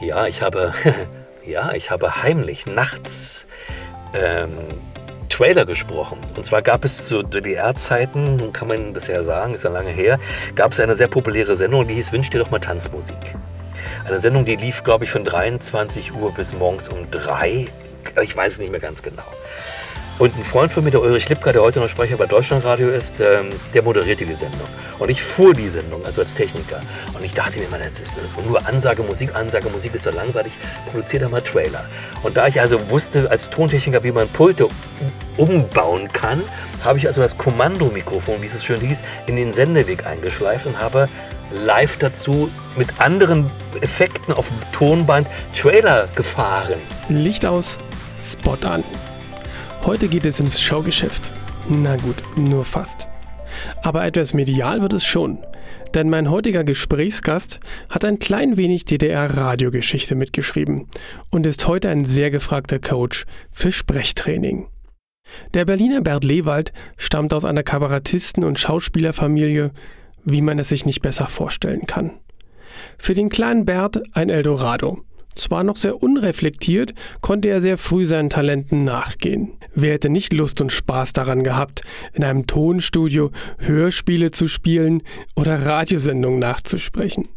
Ja, ich habe, ja, ich habe heimlich nachts ähm, Trailer gesprochen. Und zwar gab es zu DDR-Zeiten, nun kann man das ja sagen, ist ja lange her, gab es eine sehr populäre Sendung, die hieß Wünsch dir doch mal Tanzmusik. Eine Sendung, die lief, glaube ich, von 23 Uhr bis morgens um 3. Ich weiß es nicht mehr ganz genau. Und ein Freund von mir, der Ulrich Lipka, der heute noch Sprecher bei Deutschlandradio ist, ähm, der moderierte die Sendung. Und ich fuhr die Sendung, also als Techniker. Und ich dachte mir immer, das ist nur Ansage Musik, Ansage Musik ist so langweilig, produziere da mal Trailer. Und da ich also wusste als Tontechniker, wie man Pulte umbauen kann, habe ich also das Kommandomikrofon, wie es schön hieß, in den Sendeweg eingeschleift und habe live dazu mit anderen Effekten auf dem Tonband Trailer gefahren. Licht aus, Spot an. Heute geht es ins Showgeschäft. Na gut, nur fast. Aber etwas medial wird es schon. Denn mein heutiger Gesprächsgast hat ein klein wenig DDR-Radiogeschichte mitgeschrieben und ist heute ein sehr gefragter Coach für Sprechtraining. Der Berliner Bert Lewald stammt aus einer Kabarettisten- und Schauspielerfamilie, wie man es sich nicht besser vorstellen kann. Für den kleinen Bert ein Eldorado. Zwar noch sehr unreflektiert, konnte er sehr früh seinen Talenten nachgehen. Wer hätte nicht Lust und Spaß daran gehabt, in einem Tonstudio Hörspiele zu spielen oder Radiosendungen nachzusprechen?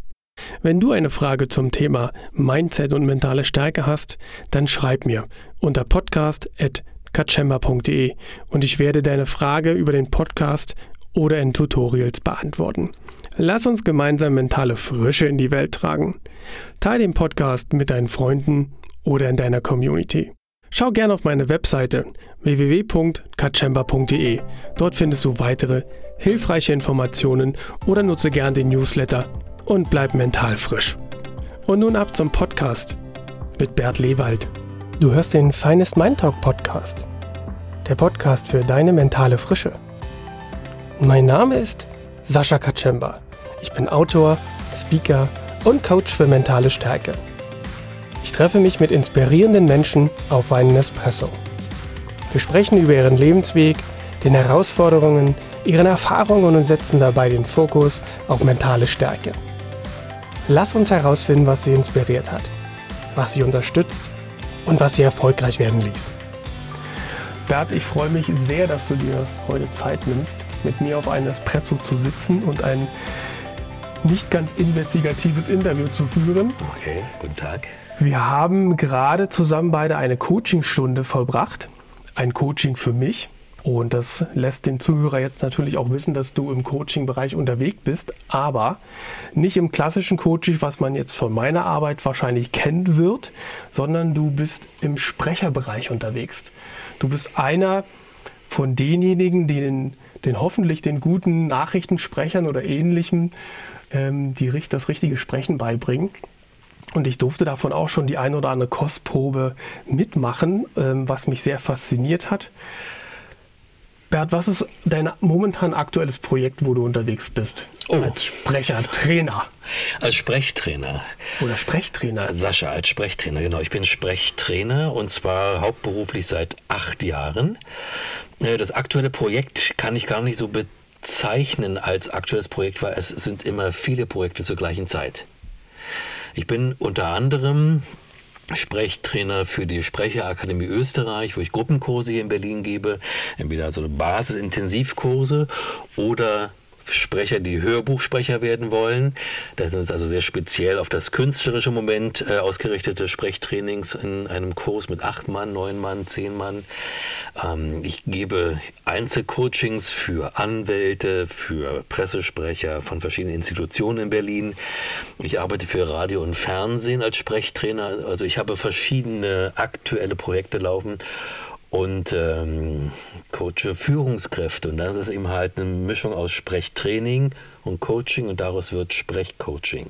Wenn du eine Frage zum Thema Mindset und mentale Stärke hast, dann schreib mir unter podcast.katschemba.de und ich werde deine Frage über den Podcast oder in Tutorials beantworten. Lass uns gemeinsam mentale Frische in die Welt tragen. Teil den Podcast mit deinen Freunden oder in deiner Community. Schau gerne auf meine Webseite www.katchemba.de. Dort findest du weitere hilfreiche Informationen oder nutze gern den Newsletter und bleib mental frisch. Und nun ab zum Podcast mit Bert Lewald. Du hörst den Finest Mind Talk Podcast. Der Podcast für deine mentale Frische. Mein Name ist Sascha Katschemba. Ich bin Autor, Speaker und Coach für mentale Stärke. Ich treffe mich mit inspirierenden Menschen auf einen Espresso. Wir sprechen über ihren Lebensweg, den Herausforderungen, ihren Erfahrungen und setzen dabei den Fokus auf mentale Stärke. Lass uns herausfinden, was sie inspiriert hat, was sie unterstützt und was sie erfolgreich werden ließ. Bert, ich freue mich sehr, dass du dir heute Zeit nimmst, mit mir auf einen Espresso zu sitzen und ein nicht ganz investigatives Interview zu führen. Okay, guten Tag. Wir haben gerade zusammen beide eine Coachingstunde vollbracht. Ein Coaching für mich. Und das lässt den Zuhörer jetzt natürlich auch wissen, dass du im Coaching-Bereich unterwegs bist, aber nicht im klassischen Coaching, was man jetzt von meiner Arbeit wahrscheinlich kennen wird, sondern du bist im Sprecherbereich unterwegs. Du bist einer von denjenigen, die den, den hoffentlich den guten Nachrichtensprechern oder ähnlichem ähm, die, das richtige Sprechen beibringen. Und ich durfte davon auch schon die ein oder andere Kostprobe mitmachen, ähm, was mich sehr fasziniert hat. Bert, was ist dein momentan aktuelles Projekt, wo du unterwegs bist? Oh. Als Sprecher, Trainer. Als Sprechtrainer. Oder Sprechtrainer. Sascha, als Sprechtrainer, genau. Ich bin Sprechtrainer und zwar hauptberuflich seit acht Jahren. Das aktuelle Projekt kann ich gar nicht so bezeichnen als aktuelles Projekt, weil es sind immer viele Projekte zur gleichen Zeit. Ich bin unter anderem Sprechtrainer für die Sprecherakademie Österreich, wo ich Gruppenkurse hier in Berlin gebe, entweder so Basisintensivkurse oder Sprecher, die Hörbuchsprecher werden wollen. Das sind also sehr speziell auf das künstlerische Moment äh, ausgerichtete Sprechtrainings in einem Kurs mit acht Mann, neun Mann, zehn Mann. Ähm, ich gebe Einzelcoachings für Anwälte, für Pressesprecher von verschiedenen Institutionen in Berlin. Ich arbeite für Radio und Fernsehen als Sprechtrainer. Also ich habe verschiedene aktuelle Projekte laufen und ähm, coache Führungskräfte. Und das ist eben halt eine Mischung aus Sprechtraining und Coaching und daraus wird Sprechcoaching.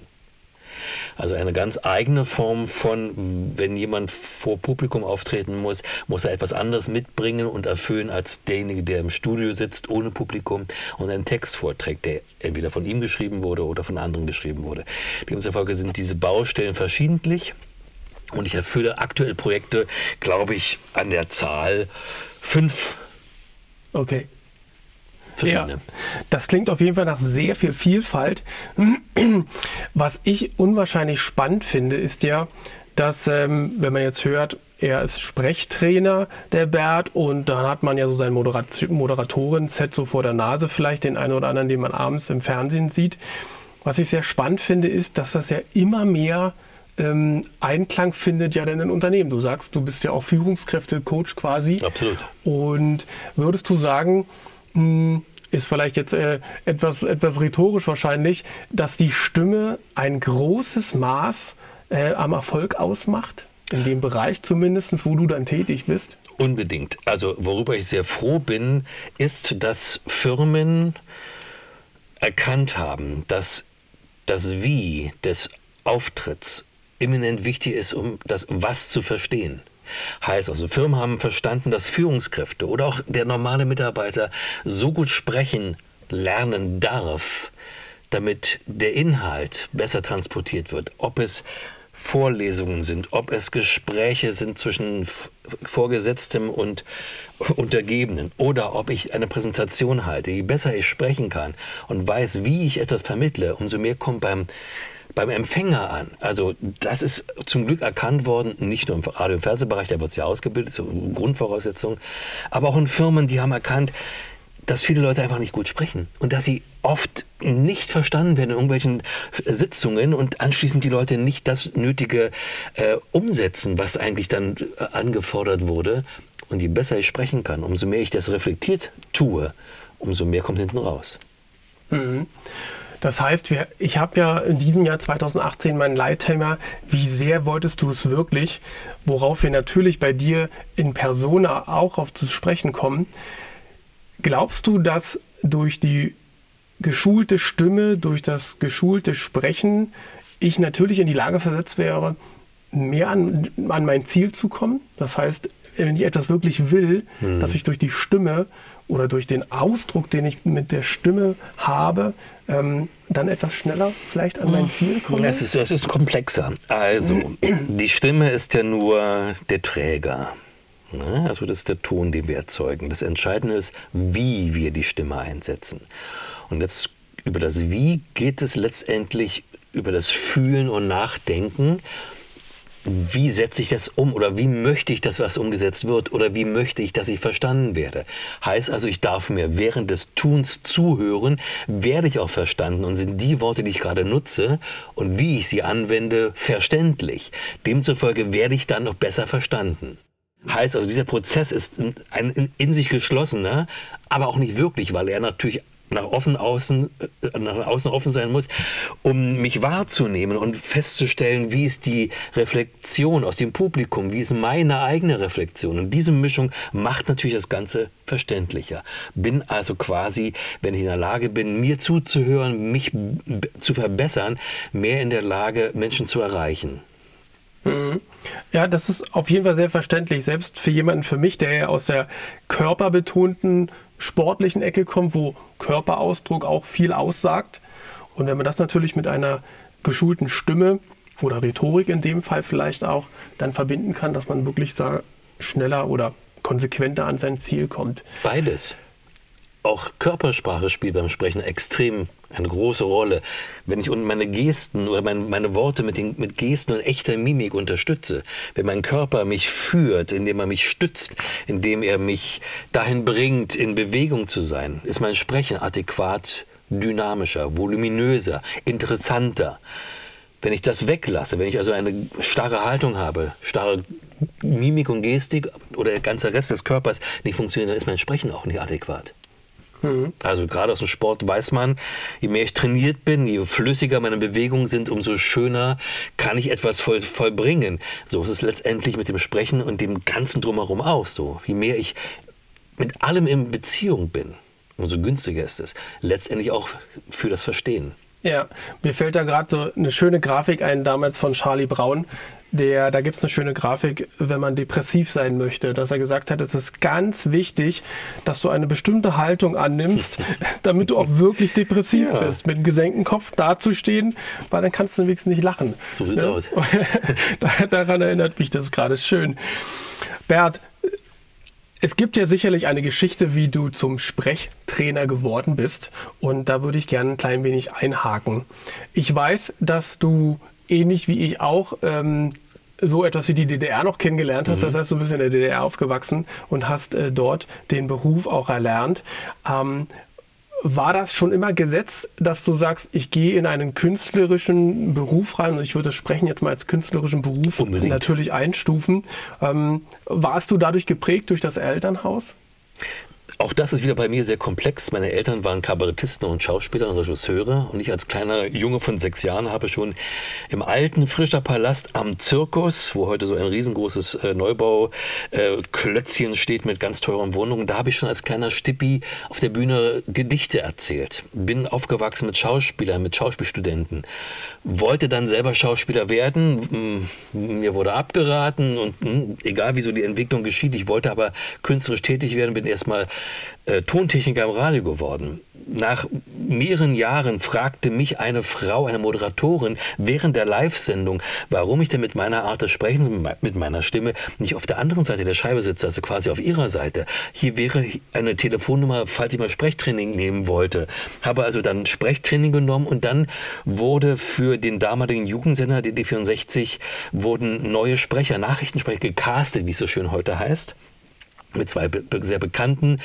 Also eine ganz eigene Form von, wenn jemand vor Publikum auftreten muss, muss er etwas anderes mitbringen und erfüllen als derjenige, der im Studio sitzt ohne Publikum und einen Text vorträgt, der entweder von ihm geschrieben wurde oder von anderen geschrieben wurde. Demzufolge sind diese Baustellen verschiedentlich. Und ich erfülle aktuell Projekte, glaube ich, an der Zahl fünf. Okay. Ja, das klingt auf jeden Fall nach sehr viel Vielfalt. Was ich unwahrscheinlich spannend finde, ist ja, dass, ähm, wenn man jetzt hört, er ist Sprechtrainer, der Bert, und dann hat man ja so sein Moderat Moderatoren-Set so vor der Nase, vielleicht den einen oder anderen, den man abends im Fernsehen sieht. Was ich sehr spannend finde, ist, dass das ja immer mehr ähm, Einklang findet ja in den Unternehmen. Du sagst, du bist ja auch Führungskräfte-Coach quasi. Absolut. Und würdest du sagen, mh, hm, ist vielleicht jetzt äh, etwas, etwas rhetorisch wahrscheinlich, dass die Stimme ein großes Maß äh, am Erfolg ausmacht? In dem Bereich zumindest, wo du dann tätig bist? Unbedingt. Also worüber ich sehr froh bin, ist, dass Firmen erkannt haben, dass das Wie des Auftritts eminent wichtig ist, um das Was zu verstehen. Heißt also, Firmen haben verstanden, dass Führungskräfte oder auch der normale Mitarbeiter so gut sprechen lernen darf, damit der Inhalt besser transportiert wird. Ob es Vorlesungen sind, ob es Gespräche sind zwischen Vorgesetztem und Untergebenen oder ob ich eine Präsentation halte. Je besser ich sprechen kann und weiß, wie ich etwas vermittle, umso mehr kommt beim beim Empfänger an. Also das ist zum Glück erkannt worden, nicht nur im Radio- und Fernsehbereich, da wird es ja ausgebildet, so Grundvoraussetzungen, aber auch in Firmen, die haben erkannt, dass viele Leute einfach nicht gut sprechen und dass sie oft nicht verstanden werden in irgendwelchen Sitzungen und anschließend die Leute nicht das Nötige äh, umsetzen, was eigentlich dann äh, angefordert wurde. Und je besser ich sprechen kann, umso mehr ich das reflektiert tue, umso mehr kommt hinten raus. Mhm. Das heißt, wir, ich habe ja in diesem Jahr 2018 mein Leitthema, wie sehr wolltest du es wirklich, worauf wir natürlich bei dir in Persona auch auf zu sprechen kommen. Glaubst du, dass durch die geschulte Stimme, durch das geschulte Sprechen ich natürlich in die Lage versetzt wäre, mehr an, an mein Ziel zu kommen? Das heißt, wenn ich etwas wirklich will, hm. dass ich durch die Stimme oder durch den Ausdruck, den ich mit der Stimme habe, ähm, dann etwas schneller vielleicht an mein Ziel komme? Es ist, es ist komplexer. Also, die Stimme ist ja nur der Träger. Ne? Also das ist der Ton, den wir erzeugen. Das Entscheidende ist, wie wir die Stimme einsetzen. Und jetzt über das Wie geht es letztendlich über das Fühlen und Nachdenken wie setze ich das um oder wie möchte ich, dass was umgesetzt wird oder wie möchte ich, dass ich verstanden werde. Heißt also, ich darf mir während des Tuns zuhören, werde ich auch verstanden und sind die Worte, die ich gerade nutze und wie ich sie anwende, verständlich. Demzufolge werde ich dann noch besser verstanden. Heißt also, dieser Prozess ist ein in sich geschlossener, aber auch nicht wirklich, weil er natürlich nach offen außen, äh, nach außen offen sein muss, um mich wahrzunehmen und festzustellen, wie ist die Reflexion aus dem Publikum, wie ist meine eigene Reflexion. Und diese Mischung macht natürlich das Ganze verständlicher. Bin also quasi, wenn ich in der Lage bin, mir zuzuhören, mich zu verbessern, mehr in der Lage, Menschen zu erreichen. Mhm. Ja, das ist auf jeden Fall sehr verständlich, selbst für jemanden für mich, der aus der körperbetonten sportlichen Ecke kommt, wo Körperausdruck auch viel aussagt. Und wenn man das natürlich mit einer geschulten Stimme oder Rhetorik in dem Fall vielleicht auch dann verbinden kann, dass man wirklich schneller oder konsequenter an sein Ziel kommt. Beides auch Körpersprache spielt beim Sprechen extrem eine große Rolle. Wenn ich meine Gesten oder meine, meine Worte mit, den, mit Gesten und echter Mimik unterstütze, wenn mein Körper mich führt, indem er mich stützt, indem er mich dahin bringt, in Bewegung zu sein, ist mein Sprechen adäquat dynamischer, voluminöser, interessanter. Wenn ich das weglasse, wenn ich also eine starre Haltung habe, starre Mimik und Gestik oder der ganze Rest des Körpers nicht funktioniert, dann ist mein Sprechen auch nicht adäquat. Mhm. Also gerade aus dem Sport weiß man, je mehr ich trainiert bin, je flüssiger meine Bewegungen sind, umso schöner kann ich etwas voll, vollbringen. So ist es letztendlich mit dem Sprechen und dem Ganzen drumherum auch so. Je mehr ich mit allem in Beziehung bin, umso günstiger ist es. Letztendlich auch für das Verstehen. Ja, mir fällt da gerade so eine schöne Grafik ein, damals von Charlie Brown. Der, da gibt es eine schöne Grafik, wenn man depressiv sein möchte, dass er gesagt hat, es ist ganz wichtig, dass du eine bestimmte Haltung annimmst, damit du auch wirklich depressiv ja. bist. Mit einem gesenkten Kopf dazustehen, weil dann kannst du wenigstens nicht lachen. So sieht's ja? aus. Daran erinnert mich das gerade schön. Bert, Es gibt ja sicherlich eine Geschichte, wie du zum Sprechtrainer geworden bist. Und da würde ich gerne ein klein wenig einhaken. Ich weiß, dass du ähnlich wie ich auch ähm, so etwas wie die DDR noch kennengelernt hast. Mhm. Das heißt, du bist in der DDR aufgewachsen und hast äh, dort den Beruf auch erlernt. Ähm, war das schon immer Gesetz, dass du sagst, ich gehe in einen künstlerischen Beruf rein und ich würde das Sprechen jetzt mal als künstlerischen Beruf Unbedingt. natürlich einstufen. Ähm, warst du dadurch geprägt durch das Elternhaus? Auch das ist wieder bei mir sehr komplex. Meine Eltern waren Kabarettisten und Schauspieler und Regisseure und ich als kleiner Junge von sechs Jahren habe schon im alten Frischer Palast am Zirkus, wo heute so ein riesengroßes äh, Neubauklötzchen äh, steht mit ganz teuren Wohnungen, da habe ich schon als kleiner Stippi auf der Bühne Gedichte erzählt. Bin aufgewachsen mit Schauspielern, mit Schauspielstudenten. Wollte dann selber Schauspieler werden. Mir wurde abgeraten und hm, egal wie so die Entwicklung geschieht, ich wollte aber künstlerisch tätig werden, bin erstmal äh, Tontechniker im Radio geworden. Nach mehreren Jahren fragte mich eine Frau, eine Moderatorin, während der Live-Sendung, warum ich denn mit meiner Art des Sprechens, mit meiner Stimme, nicht auf der anderen Seite der Scheibe sitze, also quasi auf ihrer Seite. Hier wäre eine Telefonnummer, falls ich mal Sprechtraining nehmen wollte. Habe also dann Sprechtraining genommen und dann wurde für den damaligen Jugendsender DD64 wurden neue Sprecher, Nachrichtensprecher gecastet, wie es so schön heute heißt mit zwei sehr bekannten,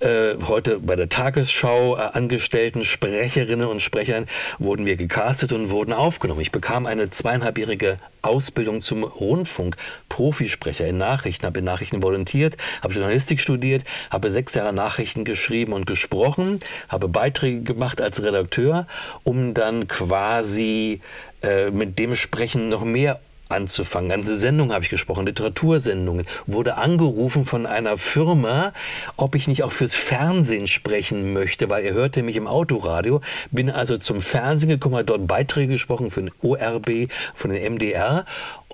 äh, heute bei der Tagesschau äh, angestellten Sprecherinnen und Sprechern wurden wir gecastet und wurden aufgenommen. Ich bekam eine zweieinhalbjährige Ausbildung zum Rundfunk-Profisprecher in Nachrichten, habe in Nachrichten volontiert, habe Journalistik studiert, habe sechs Jahre Nachrichten geschrieben und gesprochen, habe Beiträge gemacht als Redakteur, um dann quasi äh, mit dem Sprechen noch mehr anzufangen. Ganze Sendungen habe ich gesprochen, Literatursendungen. Wurde angerufen von einer Firma, ob ich nicht auch fürs Fernsehen sprechen möchte, weil er hörte mich im Autoradio. Bin also zum Fernsehen gekommen, habe dort Beiträge gesprochen für den ORB, von den MDR.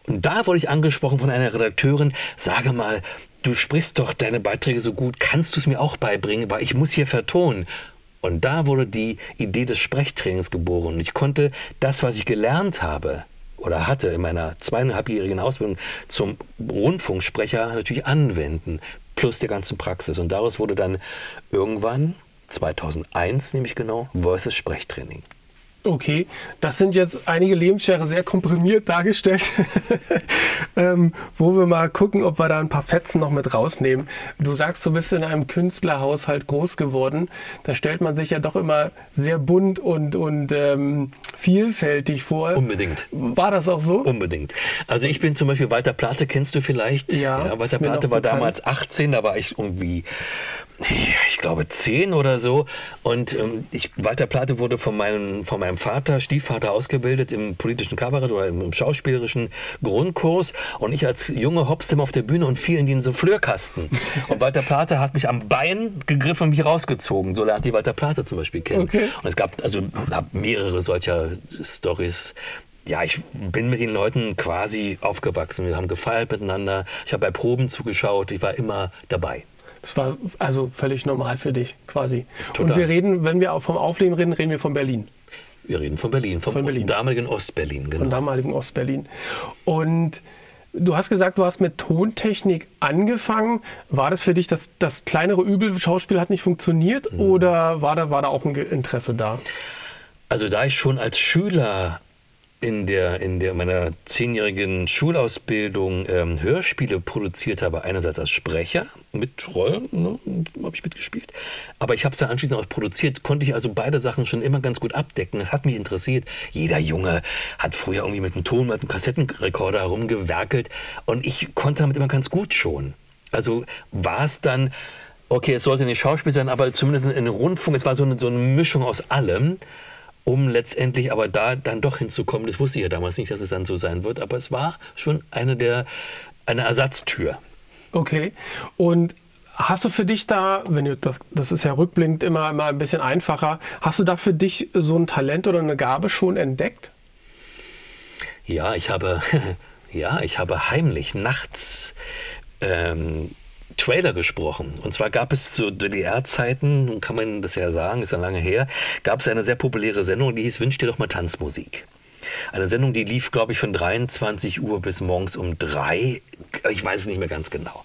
Und da wurde ich angesprochen von einer Redakteurin, sage mal, du sprichst doch deine Beiträge so gut, kannst du es mir auch beibringen, weil ich muss hier vertonen. Und da wurde die Idee des Sprechtrainings geboren. Und ich konnte das, was ich gelernt habe, oder hatte in meiner zweieinhalbjährigen Ausbildung zum Rundfunksprecher natürlich anwenden, plus der ganzen Praxis. Und daraus wurde dann irgendwann, 2001 nämlich genau, Voices Sprechtraining. Okay, das sind jetzt einige Lebensjahre sehr komprimiert dargestellt, ähm, wo wir mal gucken, ob wir da ein paar Fetzen noch mit rausnehmen. Du sagst, du bist in einem Künstlerhaushalt groß geworden. Da stellt man sich ja doch immer sehr bunt und, und ähm, vielfältig vor. Unbedingt. War das auch so? Unbedingt. Also ich bin zum Beispiel Walter Plate, kennst du vielleicht? Ja. ja Walter Plate war damals 18, da war ich irgendwie ich glaube zehn oder so. Und ähm, ich, Walter Plate wurde von meinem, von meinem Vater, Stiefvater, ausgebildet im politischen Kabarett oder im, im schauspielerischen Grundkurs. Und ich als junge Hopstem auf der Bühne und fiel in den Souffleurkasten. Und Walter Plate hat mich am Bein gegriffen und mich rausgezogen. So lernt die Walter Plate zum Beispiel kennen. Okay. Und es gab also mehrere solcher Stories ja, ich bin mit den Leuten quasi aufgewachsen. Wir haben gefeiert miteinander. Ich habe bei Proben zugeschaut. Ich war immer dabei. Das war also völlig normal für dich quasi. Total. Und wir reden, wenn wir vom Aufleben reden, reden wir von Berlin. Wir reden von Berlin, vom von Berlin. damaligen Ostberlin. Genau. Von damaligen Ostberlin. Und du hast gesagt, du hast mit Tontechnik angefangen. War das für dich das, das kleinere Übel, Schauspiel hat nicht funktioniert mhm. oder war da, war da auch ein Interesse da? Also da ich schon als Schüler in der, in der meiner zehnjährigen Schulausbildung ähm, Hörspiele produziert habe, einerseits als Sprecher mit Rollen, ne, habe ich mitgespielt, aber ich habe es dann anschließend auch produziert, konnte ich also beide Sachen schon immer ganz gut abdecken. Das hat mich interessiert. Jeder Junge hat früher irgendwie mit einem Ton, mit einem Kassettenrekorder herumgewerkelt und ich konnte damit immer ganz gut schon. Also war es dann, okay, es sollte nicht Schauspiel sein, aber zumindest in Rundfunk, es war so eine, so eine Mischung aus allem um letztendlich aber da dann doch hinzukommen. Das wusste ich ja damals nicht, dass es dann so sein wird, aber es war schon eine der eine Ersatztür. Okay. Und Hast du für dich da, wenn du das, das ist ja rückblickend immer, immer ein bisschen einfacher, hast du da für dich so ein Talent oder eine Gabe schon entdeckt? Ja, ich habe, ja, ich habe heimlich nachts ähm, Trailer gesprochen. Und zwar gab es zu DDR-Zeiten, kann man das ja sagen, ist ja lange her, gab es eine sehr populäre Sendung, die hieß Wünsch dir doch mal Tanzmusik. Eine Sendung, die lief, glaube ich, von 23 Uhr bis morgens um 3. Ich weiß es nicht mehr ganz genau.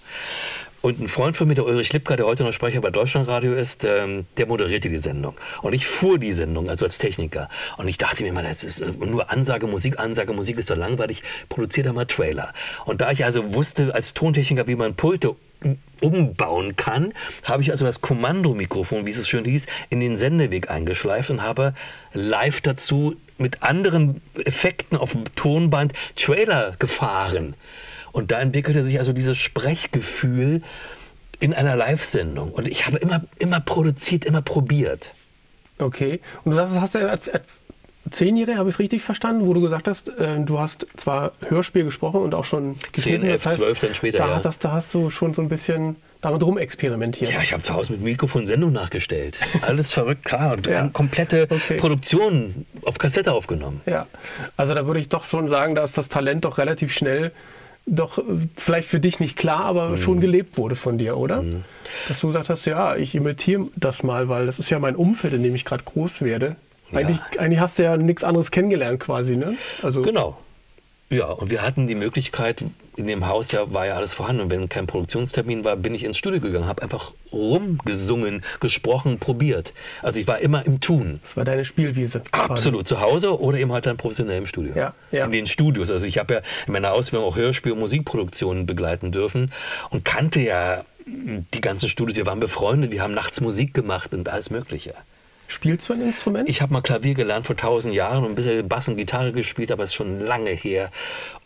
Und ein Freund von mir, der Ulrich Lipka, der heute noch Sprecher bei Deutschlandradio ist, ähm, der moderierte die Sendung. Und ich fuhr die Sendung, also als Techniker. Und ich dachte mir mal, das ist nur Ansage, Musik, Ansage, Musik ist so langweilig, produziere da mal Trailer. Und da ich also wusste als Tontechniker, wie man Pulte umbauen kann, habe ich also das Kommandomikrofon, wie es schön hieß, in den Sendeweg eingeschleift und habe live dazu mit anderen Effekten auf dem Tonband Trailer gefahren. Und da entwickelte sich also dieses Sprechgefühl in einer Live-Sendung. Und ich habe immer, immer produziert, immer probiert. Okay. Und du sagst, das hast du als, als Zehnjährige, habe ich es richtig verstanden, wo du gesagt hast, äh, du hast zwar Hörspiel gesprochen und auch schon geschrieben. 10, 11, das heißt, 12 dann später, da, ja. Das, da hast du schon so ein bisschen damit rumexperimentiert. Ja, ich habe zu Hause mit Mikrofon Sendung nachgestellt. Alles verrückt, klar. Und ja. komplette okay. Produktion auf Kassette aufgenommen. Ja, also da würde ich doch schon sagen, dass das Talent doch relativ schnell doch vielleicht für dich nicht klar, aber mhm. schon gelebt wurde von dir, oder? Mhm. Dass du gesagt hast, ja, ich imitiere das mal, weil das ist ja mein Umfeld, in dem ich gerade groß werde. Ja. Eigentlich, eigentlich hast du ja nichts anderes kennengelernt quasi, ne? Also genau. Ja, und wir hatten die Möglichkeit, in dem Haus ja war ja alles vorhanden. Und wenn kein Produktionstermin war, bin ich ins Studio gegangen, habe einfach rumgesungen, gesprochen, probiert. Also ich war immer im Tun. Das war deine Spielwiese. Absolut, zu Hause oder eben halt dann professionell im Studio. Ja, ja. In den Studios. Also ich habe ja in meiner Ausbildung auch Hörspiel- und Musikproduktionen begleiten dürfen und kannte ja die ganzen Studios. Wir waren befreundet, wir haben nachts Musik gemacht und alles Mögliche. Spielst du ein Instrument? Ich habe mal Klavier gelernt vor tausend Jahren und ein bisschen Bass und Gitarre gespielt, aber es ist schon lange her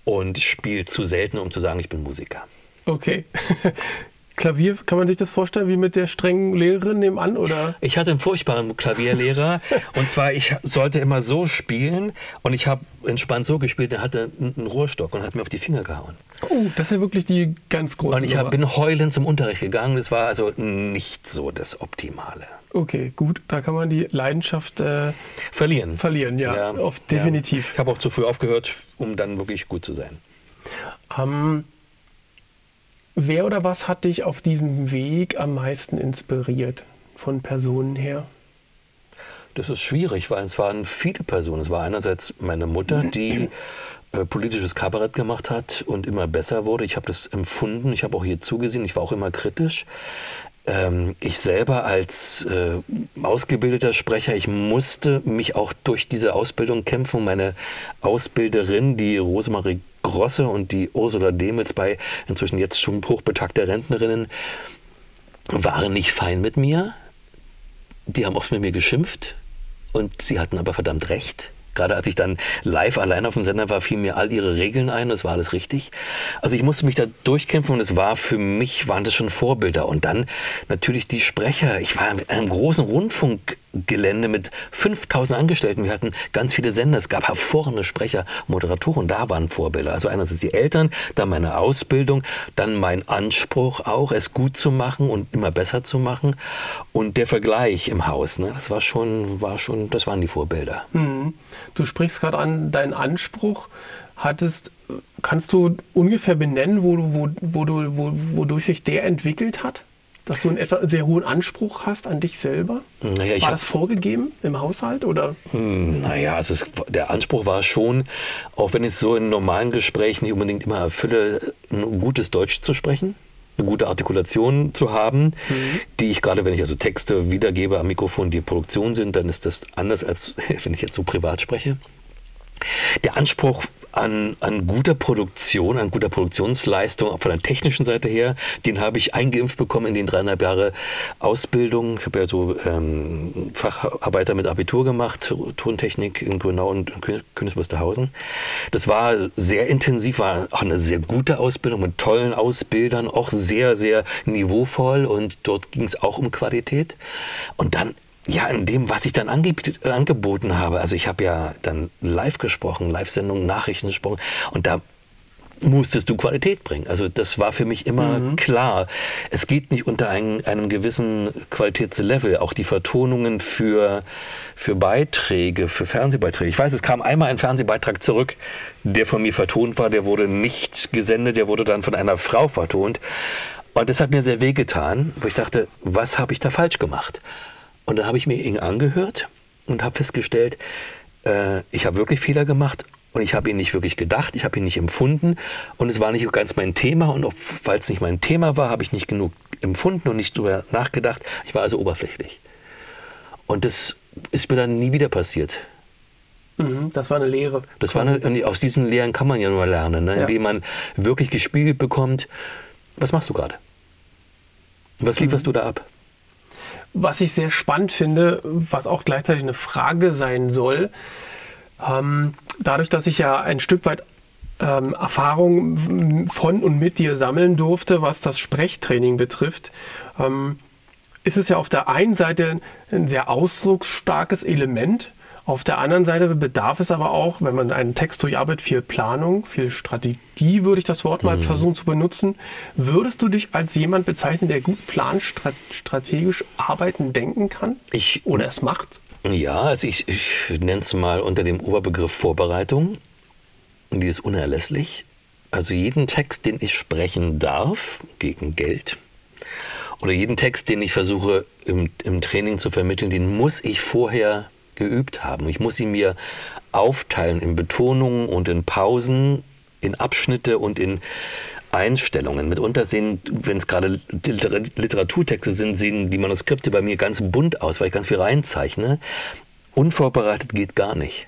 und spiele zu selten, um zu sagen, ich bin Musiker. Okay. Klavier, kann man sich das vorstellen wie mit der strengen Lehrerin nebenan? Oder? Ich hatte einen furchtbaren Klavierlehrer und zwar, ich sollte immer so spielen und ich habe entspannt so gespielt, er hatte einen Rohrstock und hat mir auf die Finger gehauen. Oh, das ist ja wirklich die ganz große Und ich hab, bin heulend zum Unterricht gegangen, das war also nicht so das Optimale. Okay, gut, da kann man die Leidenschaft äh, verlieren. Verlieren, ja, ja oft, definitiv. Ja. Ich habe auch zu früh aufgehört, um dann wirklich gut zu sein. Ähm, wer oder was hat dich auf diesem Weg am meisten inspiriert, von Personen her? Das ist schwierig, weil es waren viele Personen. Es war einerseits meine Mutter, die äh, politisches Kabarett gemacht hat und immer besser wurde. Ich habe das empfunden, ich habe auch hier zugesehen, ich war auch immer kritisch ähm, ich selber als äh, ausgebildeter Sprecher, ich musste mich auch durch diese Ausbildung kämpfen. Meine Ausbilderin, die Rosemarie Grosse und die Ursula Demels, bei inzwischen jetzt schon hochbetagte Rentnerinnen, waren nicht fein mit mir. Die haben oft mit mir geschimpft und sie hatten aber verdammt recht. Gerade als ich dann live allein auf dem Sender war, fielen mir all ihre Regeln ein, das war alles richtig. Also ich musste mich da durchkämpfen und es war für mich, waren das schon Vorbilder. Und dann natürlich die Sprecher. Ich war mit einem großen Rundfunkgelände mit 5000 Angestellten. Wir hatten ganz viele Sender. Es gab hervorragende Sprecher, Moderatoren. Da waren Vorbilder. Also einerseits die Eltern, dann meine Ausbildung, dann mein Anspruch auch, es gut zu machen und immer besser zu machen. Und der Vergleich im Haus. Ne? Das war schon, war schon, das waren die Vorbilder. Mhm. Du sprichst gerade an deinen Anspruch. Hattest, kannst du ungefähr benennen, wo du, wo, wo du, wo, wodurch sich der entwickelt hat? Dass du einen etwa sehr hohen Anspruch hast an dich selber? Naja, war das vorgegeben im Haushalt? Oder? Hm, naja, also es, der Anspruch war schon, auch wenn ich es so in normalen Gesprächen nicht unbedingt immer erfülle, ein gutes Deutsch zu sprechen eine gute Artikulation zu haben, mhm. die ich gerade, wenn ich also Texte wiedergebe am Mikrofon, die Produktion sind, dann ist das anders, als wenn ich jetzt so privat spreche. Der Anspruch an, an guter Produktion, an guter Produktionsleistung, auch von der technischen Seite her, den habe ich eingeimpft bekommen in den dreieinhalb Jahre Ausbildung. Ich habe ja so ähm, Facharbeiter mit Abitur gemacht, Tontechnik in Grünau und Königs Wusterhausen. Das war sehr intensiv, war auch eine sehr gute Ausbildung mit tollen Ausbildern, auch sehr, sehr niveauvoll und dort ging es auch um Qualität. Und dann ja, in dem, was ich dann angeboten habe. Also ich habe ja dann live gesprochen, Live-Sendungen, Nachrichten gesprochen und da musstest du Qualität bringen. Also das war für mich immer mhm. klar. Es geht nicht unter ein, einem gewissen Qualitätslevel. Auch die Vertonungen für, für Beiträge, für Fernsehbeiträge. Ich weiß, es kam einmal ein Fernsehbeitrag zurück, der von mir vertont war. Der wurde nicht gesendet, der wurde dann von einer Frau vertont. Und das hat mir sehr wehgetan, wo ich dachte, was habe ich da falsch gemacht? Und dann habe ich mir ihn angehört und habe festgestellt, äh, ich habe wirklich Fehler gemacht und ich habe ihn nicht wirklich gedacht, ich habe ihn nicht empfunden und es war nicht ganz mein Thema und weil es nicht mein Thema war, habe ich nicht genug empfunden und nicht darüber nachgedacht. Ich war also oberflächlich. Und das ist mir dann nie wieder passiert. Mhm, das war eine Lehre. Das war eine, aus diesen Lehren kann man ja nur lernen, ne? indem man wirklich gespiegelt bekommt, was machst du gerade? Was lieferst mhm. du da ab? Was ich sehr spannend finde, was auch gleichzeitig eine Frage sein soll, ähm, dadurch, dass ich ja ein Stück weit ähm, Erfahrung von und mit dir sammeln durfte, was das Sprechtraining betrifft, ähm, ist es ja auf der einen Seite ein sehr ausdrucksstarkes Element. Auf der anderen Seite bedarf es aber auch, wenn man einen Text durcharbeitet, viel Planung, viel Strategie, würde ich das Wort mal mhm. versuchen zu benutzen. Würdest du dich als jemand bezeichnen, der gut plant, strategisch arbeiten, denken kann? Ich, oder es macht? Ja, also ich, ich nenne es mal unter dem Oberbegriff Vorbereitung. Und die ist unerlässlich. Also jeden Text, den ich sprechen darf, gegen Geld, oder jeden Text, den ich versuche im, im Training zu vermitteln, den muss ich vorher geübt haben. Ich muss ihn mir aufteilen in Betonungen und in Pausen, in Abschnitte und in Einstellungen. Mitunter sehen, wenn es gerade Literaturtexte sind, sehen die Manuskripte bei mir ganz bunt aus, weil ich ganz viel reinzeichne. Unvorbereitet geht gar nicht,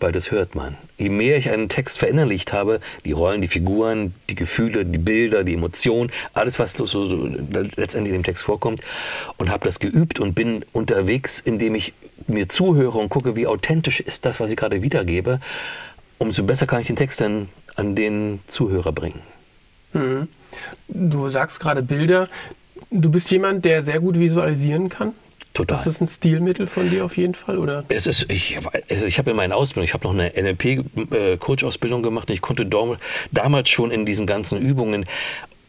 weil das hört man. Je mehr ich einen Text verinnerlicht habe, die Rollen, die Figuren, die Gefühle, die Bilder, die Emotionen, alles, was so, so letztendlich in dem Text vorkommt, und habe das geübt und bin unterwegs, indem ich mir zuhöre und gucke, wie authentisch ist das, was ich gerade wiedergebe, umso besser kann ich den Text dann an den Zuhörer bringen. Mhm. Du sagst gerade Bilder. Du bist jemand, der sehr gut visualisieren kann? Total. Das ist ein Stilmittel von dir auf jeden Fall, oder? Es ist, ich, ich habe in meiner Ausbildung, ich habe noch eine NLP-Coach-Ausbildung gemacht. Und ich konnte damals schon in diesen ganzen Übungen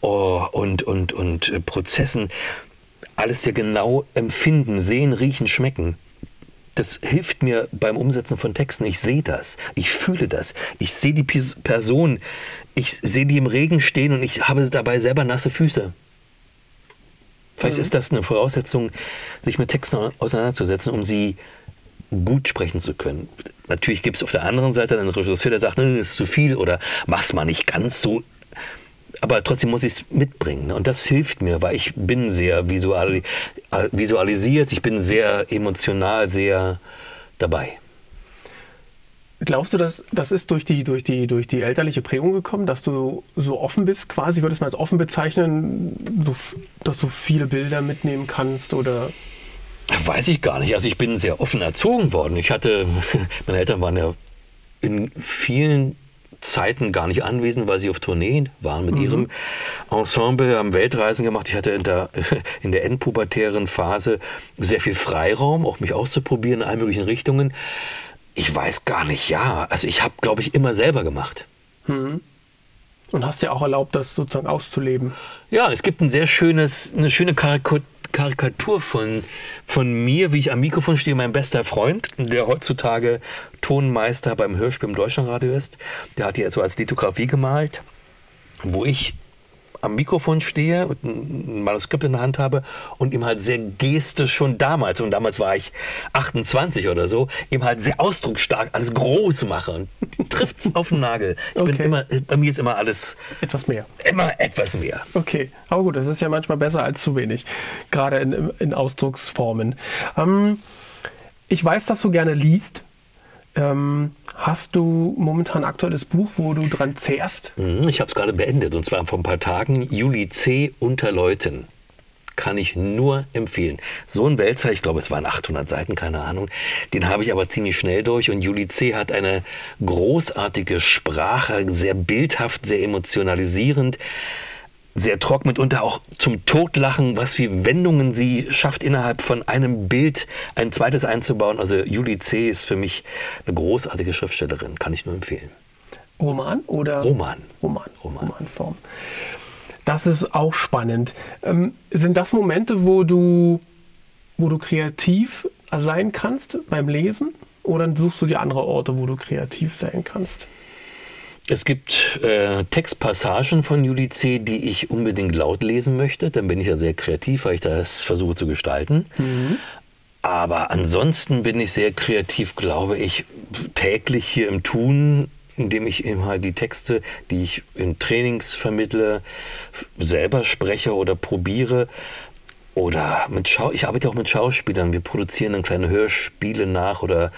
oh, und, und, und äh, Prozessen alles sehr genau empfinden, sehen, riechen, schmecken. Das hilft mir beim Umsetzen von Texten. Ich sehe das, ich fühle das, ich sehe die Person, ich sehe die im Regen stehen und ich habe dabei selber nasse Füße. Vielleicht mhm. ist das eine Voraussetzung, sich mit Texten auseinanderzusetzen, um sie gut sprechen zu können. Natürlich gibt es auf der anderen Seite einen Regisseur, der sagt, das ist zu viel oder mach's mal nicht ganz so aber trotzdem muss ich es mitbringen. Ne? Und das hilft mir, weil ich bin sehr visual, visualisiert, ich bin sehr emotional, sehr dabei. Glaubst du, dass das ist durch die, durch, die, durch die elterliche Prägung gekommen, dass du so offen bist, quasi, würdest du mal als offen bezeichnen, so, dass du viele Bilder mitnehmen kannst oder? Weiß ich gar nicht. Also ich bin sehr offen erzogen worden. Ich hatte, meine Eltern waren ja in vielen Zeiten gar nicht anwesend, weil sie auf Tournee waren mit mhm. ihrem Ensemble, haben Weltreisen gemacht. Ich hatte in der, in der endpubertären Phase sehr viel Freiraum, auch mich auszuprobieren in allen möglichen Richtungen. Ich weiß gar nicht, ja. Also ich habe, glaube ich, immer selber gemacht. Mhm. Und hast ja auch erlaubt, das sozusagen auszuleben. Ja, es gibt ein sehr schönes, eine schöne Karikatur Karikatur von, von mir, wie ich am Mikrofon stehe, mein bester Freund, der heutzutage Tonmeister beim Hörspiel im Deutschlandradio ist. Der hat hier so als Lithografie gemalt, wo ich am Mikrofon stehe und ein Manuskript in der Hand habe und ihm halt sehr gestisch schon damals, und damals war ich 28 oder so, ihm halt sehr ausdrucksstark alles groß mache und trifft es auf den Nagel. Ich okay. bin immer, bei mir ist immer alles etwas mehr. Immer etwas mehr. Okay, aber gut, das ist ja manchmal besser als zu wenig, gerade in, in Ausdrucksformen. Ähm, ich weiß, dass du gerne liest. Ähm, hast du momentan ein aktuelles Buch, wo du dran zehrst? Mhm, ich habe es gerade beendet und zwar vor ein paar Tagen. Juli C. unter Leuten. Kann ich nur empfehlen. So ein Wälzer, ich glaube, es waren 800 Seiten, keine Ahnung. Den habe ich aber ziemlich schnell durch. Und Juli C. hat eine großartige Sprache, sehr bildhaft, sehr emotionalisierend sehr trocken, mitunter auch zum Totlachen, was für Wendungen sie schafft, innerhalb von einem Bild ein zweites einzubauen. Also Julie C. ist für mich eine großartige Schriftstellerin, kann ich nur empfehlen. Roman oder? Roman. Roman. Roman. Romanform. Das ist auch spannend. Ähm, sind das Momente, wo du, wo du kreativ sein kannst beim Lesen? Oder suchst du dir andere Orte, wo du kreativ sein kannst? Es gibt äh, Textpassagen von Juli C., die ich unbedingt laut lesen möchte. Dann bin ich ja sehr kreativ, weil ich das versuche zu gestalten. Mhm. Aber ansonsten bin ich sehr kreativ, glaube ich, täglich hier im Tun, indem ich eben halt die Texte, die ich in Trainings vermittle, selber spreche oder probiere. Oder mit Schau ich arbeite auch mit Schauspielern. Wir produzieren dann kleine Hörspiele nach oder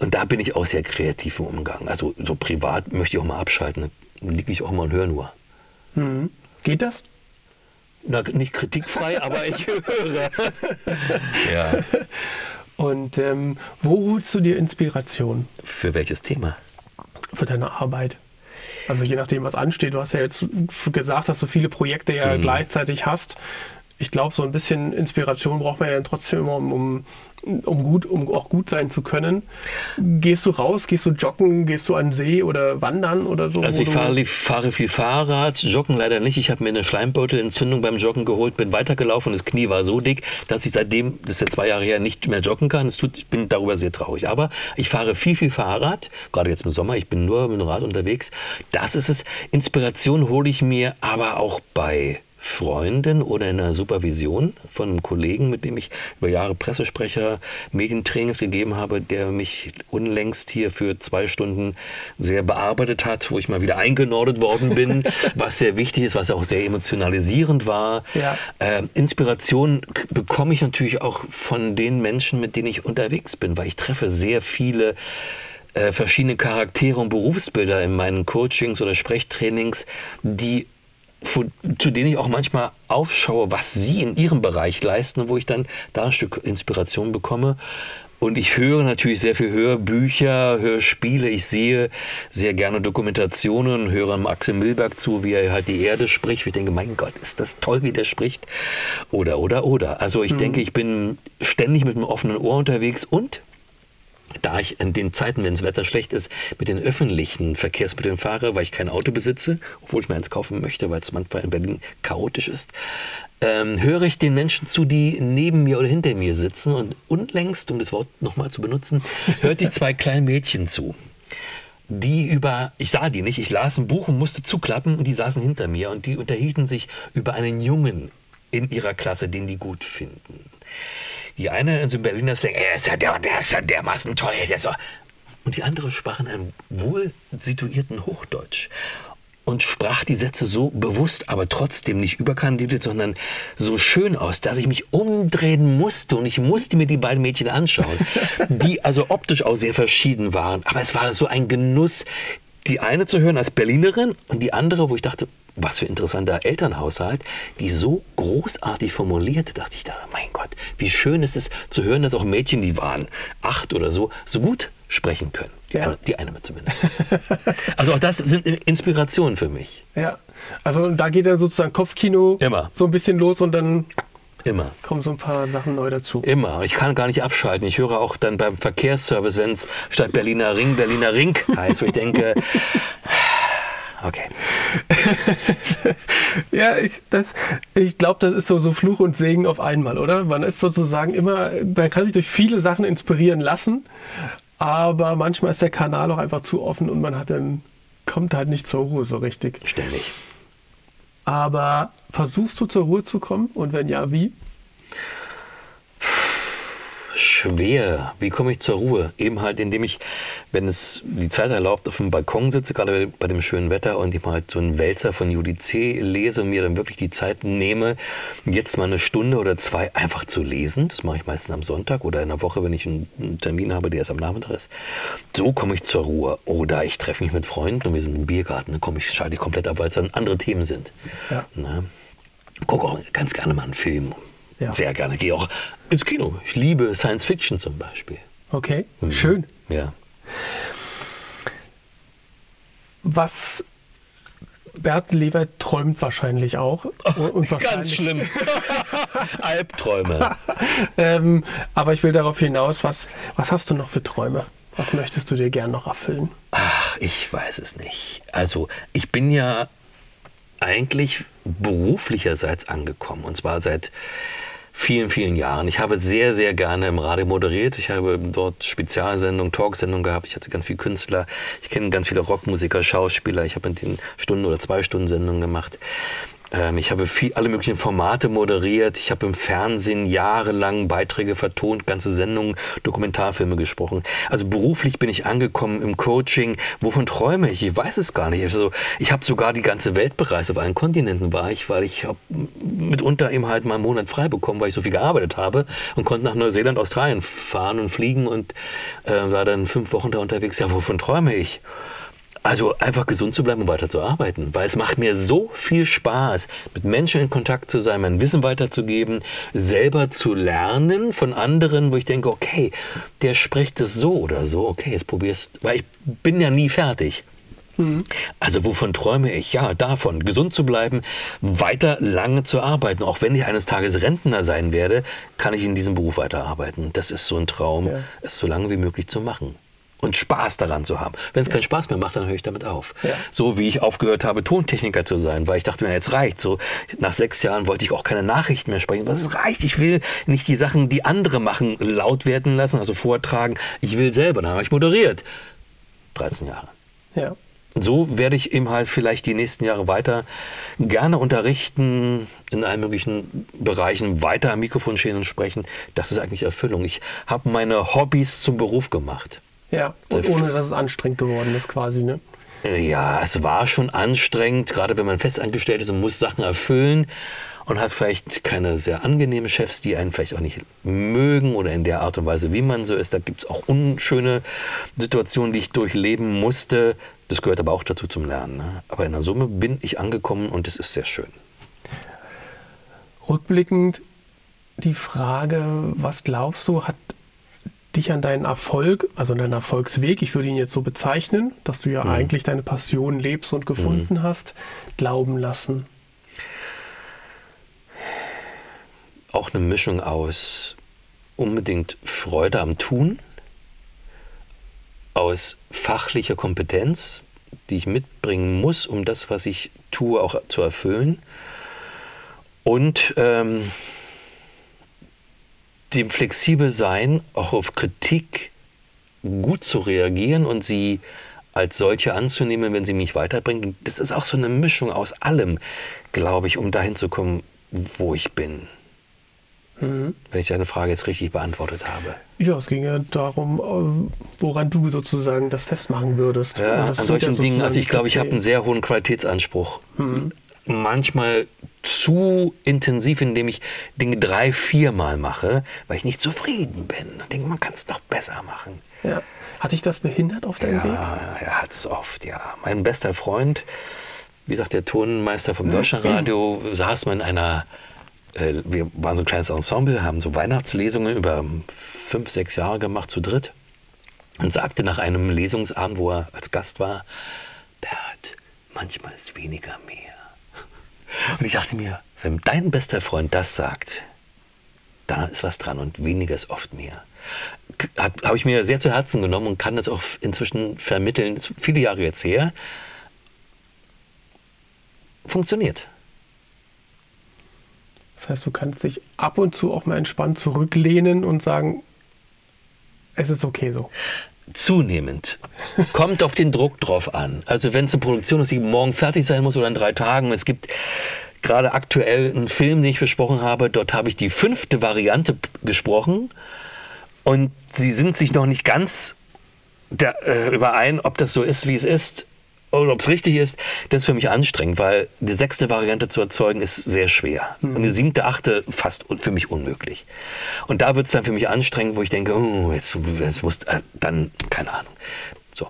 und da bin ich auch sehr kreativ im Umgang. Also so privat möchte ich auch mal abschalten. Dann liege ich auch mal und höre nur. Mhm. Geht das? Na, nicht kritikfrei, aber ich höre. ja. Und ähm, wo holst du dir Inspiration? Für welches Thema? Für deine Arbeit. Also je nachdem, was ansteht. Du hast ja jetzt gesagt, dass du viele Projekte ja mhm. gleichzeitig hast ich glaube, so ein bisschen Inspiration braucht man ja trotzdem immer, um, um, um, gut, um auch gut sein zu können. Gehst du raus, gehst du joggen, gehst du an den See oder wandern oder so? Also ich fahre, fahre, viel Fahrrad, joggen leider nicht. Ich habe mir eine Schleimbeutelentzündung beim Joggen geholt, bin weitergelaufen, das Knie war so dick, dass ich seitdem, das ist ja zwei Jahre her, nicht mehr joggen kann. Tut, ich bin darüber sehr traurig. Aber ich fahre viel, viel Fahrrad, gerade jetzt im Sommer, ich bin nur mit dem Rad unterwegs. Das ist es. Inspiration hole ich mir aber auch bei Freundin oder in einer Supervision von einem Kollegen, mit dem ich über Jahre Pressesprecher, Medientrainings gegeben habe, der mich unlängst hier für zwei Stunden sehr bearbeitet hat, wo ich mal wieder eingenordet worden bin, was sehr wichtig ist, was auch sehr emotionalisierend war. Ja. Äh, Inspiration bekomme ich natürlich auch von den Menschen, mit denen ich unterwegs bin, weil ich treffe sehr viele äh, verschiedene Charaktere und Berufsbilder in meinen Coachings oder Sprechtrainings, die zu denen ich auch manchmal aufschaue, was sie in ihrem Bereich leisten, wo ich dann da ein Stück Inspiration bekomme. Und ich höre natürlich sehr viel Hörbücher, Hörspiele. Ich sehe sehr gerne Dokumentationen, höre Maxim Milberg zu, wie er halt die Erde spricht. Ich denke, mein Gott, ist das toll, wie der spricht. Oder, oder, oder. Also ich mhm. denke, ich bin ständig mit einem offenen Ohr unterwegs und da ich in den Zeiten, wenn das Wetter schlecht ist, mit den öffentlichen Verkehrsmitteln fahre, weil ich kein Auto besitze, obwohl ich mir eins kaufen möchte, weil es manchmal in Berlin chaotisch ist, ähm, höre ich den Menschen zu, die neben mir oder hinter mir sitzen. Und unlängst, um das Wort nochmal zu benutzen, hörte ich zwei kleinen Mädchen zu. Die über, ich sah die nicht, ich las ein Buch und musste zuklappen und die saßen hinter mir und die unterhielten sich über einen Jungen in ihrer Klasse, den die gut finden. Die eine in so einem Berliner Slang, er ist ja der, der ist ja dermaßen toll, der so. Und die andere sprach in einem wohl situierten Hochdeutsch und sprach die Sätze so bewusst, aber trotzdem nicht überkandidelt, sondern so schön aus, dass ich mich umdrehen musste und ich musste mir die beiden Mädchen anschauen, die also optisch auch sehr verschieden waren. Aber es war so ein Genuss, die eine zu hören als Berlinerin und die andere, wo ich dachte, was für ein interessanter Elternhaushalt, die so großartig formuliert, dachte ich da, mein Gott, wie schön ist es zu hören, dass auch Mädchen, die waren acht oder so, so gut sprechen können. Die, ja. eine, die eine zumindest. also auch das sind Inspirationen für mich. Ja, also da geht dann sozusagen Kopfkino Immer. so ein bisschen los und dann Immer. Kommen so ein paar Sachen neu dazu. Immer. Ich kann gar nicht abschalten. Ich höre auch dann beim Verkehrsservice, wenn es statt Berliner Ring Berliner Ring heißt, wo ich denke, okay. ja, ich, ich glaube, das ist so, so Fluch und Segen auf einmal, oder? Man ist sozusagen immer, man kann sich durch viele Sachen inspirieren lassen, aber manchmal ist der Kanal auch einfach zu offen und man hat dann, kommt halt nicht zur Ruhe so richtig. Ständig. Aber versuchst du zur Ruhe zu kommen und wenn ja, wie? Schwer. Wie komme ich zur Ruhe? Eben halt, indem ich, wenn es die Zeit erlaubt, auf dem Balkon sitze, gerade bei dem schönen Wetter und ich mal halt so einen Wälzer von Judice lese und mir dann wirklich die Zeit nehme, jetzt mal eine Stunde oder zwei einfach zu lesen. Das mache ich meistens am Sonntag oder in der Woche, wenn ich einen Termin habe, der erst am Nachmittag ist. So komme ich zur Ruhe. Oder ich treffe mich mit Freunden und wir sind im Biergarten. Dann komme ich, schalte ich komplett ab, weil es dann andere Themen sind. Ja. Na? Gucke auch ganz gerne mal einen Film ja. Sehr gerne. Gehe auch ins Kino. Ich liebe Science Fiction zum Beispiel. Okay, mhm. schön. Ja. Was Bert Lever träumt wahrscheinlich auch. Und wahrscheinlich Ganz schlimm. Albträume. ähm, aber ich will darauf hinaus, was, was hast du noch für Träume? Was möchtest du dir gern noch erfüllen? Ach, ich weiß es nicht. Also, ich bin ja eigentlich beruflicherseits angekommen. Und zwar seit vielen, vielen Jahren. Ich habe sehr, sehr gerne im Radio moderiert. Ich habe dort Spezialsendungen, Talksendungen gehabt. Ich hatte ganz viele Künstler. Ich kenne ganz viele Rockmusiker, Schauspieler. Ich habe mit den Stunden- oder zwei Stunden Sendungen gemacht. Ähm, ich habe viel, alle möglichen Formate moderiert. Ich habe im Fernsehen jahrelang Beiträge vertont, ganze Sendungen, Dokumentarfilme gesprochen. Also beruflich bin ich angekommen im Coaching. Wovon träume ich? Ich weiß es gar nicht. Also ich habe sogar die ganze Welt bereist. Auf allen Kontinenten war ich, weil ich mitunter eben halt mal einen Monat frei bekommen, weil ich so viel gearbeitet habe und konnte nach Neuseeland, Australien fahren und fliegen und äh, war dann fünf Wochen da unterwegs. Ja, wovon träume ich? Also einfach gesund zu bleiben und weiter zu arbeiten, weil es macht mir so viel Spaß, mit Menschen in Kontakt zu sein, mein Wissen weiterzugeben, selber zu lernen von anderen, wo ich denke, okay, der spricht es so oder so, okay, jetzt probierst, weil ich bin ja nie fertig. Mhm. Also wovon träume ich? Ja, davon, gesund zu bleiben, weiter lange zu arbeiten. Auch wenn ich eines Tages Rentner sein werde, kann ich in diesem Beruf weiterarbeiten. Das ist so ein Traum, ja. es so lange wie möglich zu machen und Spaß daran zu haben. Wenn es ja. keinen Spaß mehr macht, dann höre ich damit auf. Ja. So wie ich aufgehört habe, Tontechniker zu sein, weil ich dachte mir, jetzt reicht. So nach sechs Jahren wollte ich auch keine Nachrichten mehr sprechen. Das reicht. Ich will nicht die Sachen, die andere machen, laut werden lassen, also vortragen. Ich will selber. Dann habe ich moderiert. 13 Jahre. Ja. So werde ich eben halt vielleicht die nächsten Jahre weiter gerne unterrichten, in allen möglichen Bereichen weiter am Mikrofon stehen und sprechen. Das ist eigentlich Erfüllung. Ich habe meine Hobbys zum Beruf gemacht. Ja, und ohne dass es anstrengend geworden ist quasi, ne? Ja, es war schon anstrengend, gerade wenn man festangestellt ist und muss Sachen erfüllen und hat vielleicht keine sehr angenehmen Chefs, die einen vielleicht auch nicht mögen oder in der Art und Weise, wie man so ist. Da gibt es auch unschöne Situationen, die ich durchleben musste. Das gehört aber auch dazu zum Lernen. Ne? Aber in der Summe bin ich angekommen und es ist sehr schön. Rückblickend die Frage, was glaubst du, hat dich an deinen Erfolg, also deinen Erfolgsweg, ich würde ihn jetzt so bezeichnen, dass du ja mhm. eigentlich deine Passion lebst und gefunden mhm. hast, glauben lassen? Auch eine Mischung aus unbedingt Freude am Tun, aus fachlicher Kompetenz, die ich mitbringen muss, um das, was ich tue, auch zu erfüllen. Und ähm, dem flexibel sein, auch auf Kritik gut zu reagieren und sie als solche anzunehmen, wenn sie mich weiterbringt. Das ist auch so eine Mischung aus allem, glaube ich, um dahin zu kommen, wo ich bin. Mhm. Wenn ich deine Frage jetzt richtig beantwortet habe. Ja, es ging ja darum, äh, woran du sozusagen das festmachen würdest. Ja, an solchen ja Dingen, also ich glaube, ich habe einen sehr hohen Qualitätsanspruch. Mhm. Manchmal zu intensiv, indem ich Dinge drei, viermal mache, weil ich nicht zufrieden bin. Ich denke, man kann es doch besser machen. Ja. Hat dich das behindert auf deinem ja, Weg? Ja, er hat es oft, ja. Mein bester Freund, wie gesagt, der Tonmeister vom Deutschlandradio, mhm. saß mal in einer, äh, wir waren so ein kleines Ensemble, haben so Weihnachtslesungen über fünf, sechs Jahre gemacht, zu dritt. Und sagte nach einem Lesungsabend, wo er als Gast war, Bert, manchmal ist weniger mehr. Und ich dachte mir, wenn dein bester Freund das sagt, dann ist was dran und weniger ist oft mehr. Habe ich mir sehr zu Herzen genommen und kann das auch inzwischen vermitteln. Ist viele Jahre jetzt her. Funktioniert. Das heißt, du kannst dich ab und zu auch mal entspannt zurücklehnen und sagen, es ist okay so zunehmend. Kommt auf den Druck drauf an. Also wenn es eine Produktion ist, die morgen fertig sein muss oder in drei Tagen. Es gibt gerade aktuell einen Film, den ich besprochen habe. Dort habe ich die fünfte Variante gesprochen. Und sie sind sich noch nicht ganz der, äh, überein, ob das so ist, wie es ist oder ob es richtig ist, das ist für mich anstrengend, weil die sechste Variante zu erzeugen ist sehr schwer. Mhm. Und die siebte, achte fast für mich unmöglich. Und da wird es dann für mich anstrengend, wo ich denke, oh, jetzt, jetzt muss äh, dann, keine Ahnung. So.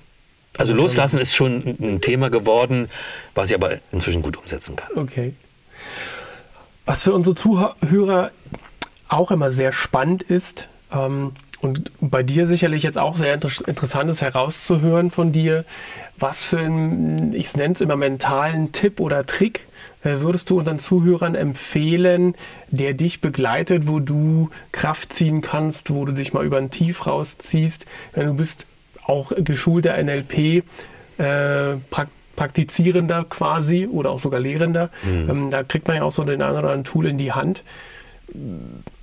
Also loslassen ist schon ein Thema geworden, was ich aber inzwischen gut umsetzen kann. Okay. Was für unsere Zuhörer auch immer sehr spannend ist, ähm, und bei dir sicherlich jetzt auch sehr inter interessant ist herauszuhören von dir, was für einen, ich nenne es immer mentalen Tipp oder Trick äh, würdest du unseren Zuhörern empfehlen, der dich begleitet, wo du Kraft ziehen kannst, wo du dich mal über ein Tief rausziehst? Wenn du bist auch geschulter NLP, äh, Praktizierender quasi oder auch sogar Lehrender. Mhm. Ähm, da kriegt man ja auch so den einen oder anderen Tool in die Hand.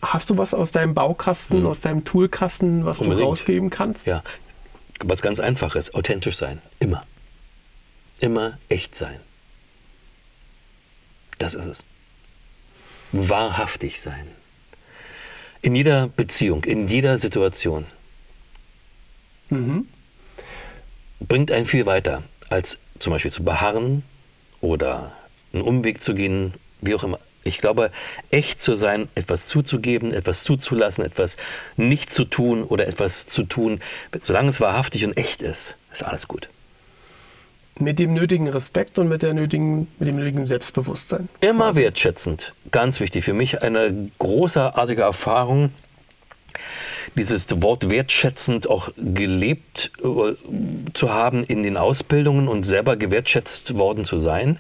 Hast du was aus deinem Baukasten, mhm. aus deinem Toolkasten, was Unbedingt. du rausgeben kannst? Ja, was ganz Einfaches, authentisch sein. Immer. Immer echt sein. Das ist es. Wahrhaftig sein. In jeder Beziehung, in jeder Situation. Mhm. Bringt einen viel weiter, als zum Beispiel zu beharren oder einen Umweg zu gehen, wie auch immer. Ich glaube, echt zu sein, etwas zuzugeben, etwas zuzulassen, etwas nicht zu tun oder etwas zu tun, solange es wahrhaftig und echt ist, ist alles gut. Mit dem nötigen Respekt und mit, der nötigen, mit dem nötigen Selbstbewusstsein. Immer wertschätzend. Ganz wichtig. Für mich eine großartige Erfahrung, dieses Wort wertschätzend auch gelebt äh, zu haben in den Ausbildungen und selber gewertschätzt worden zu sein.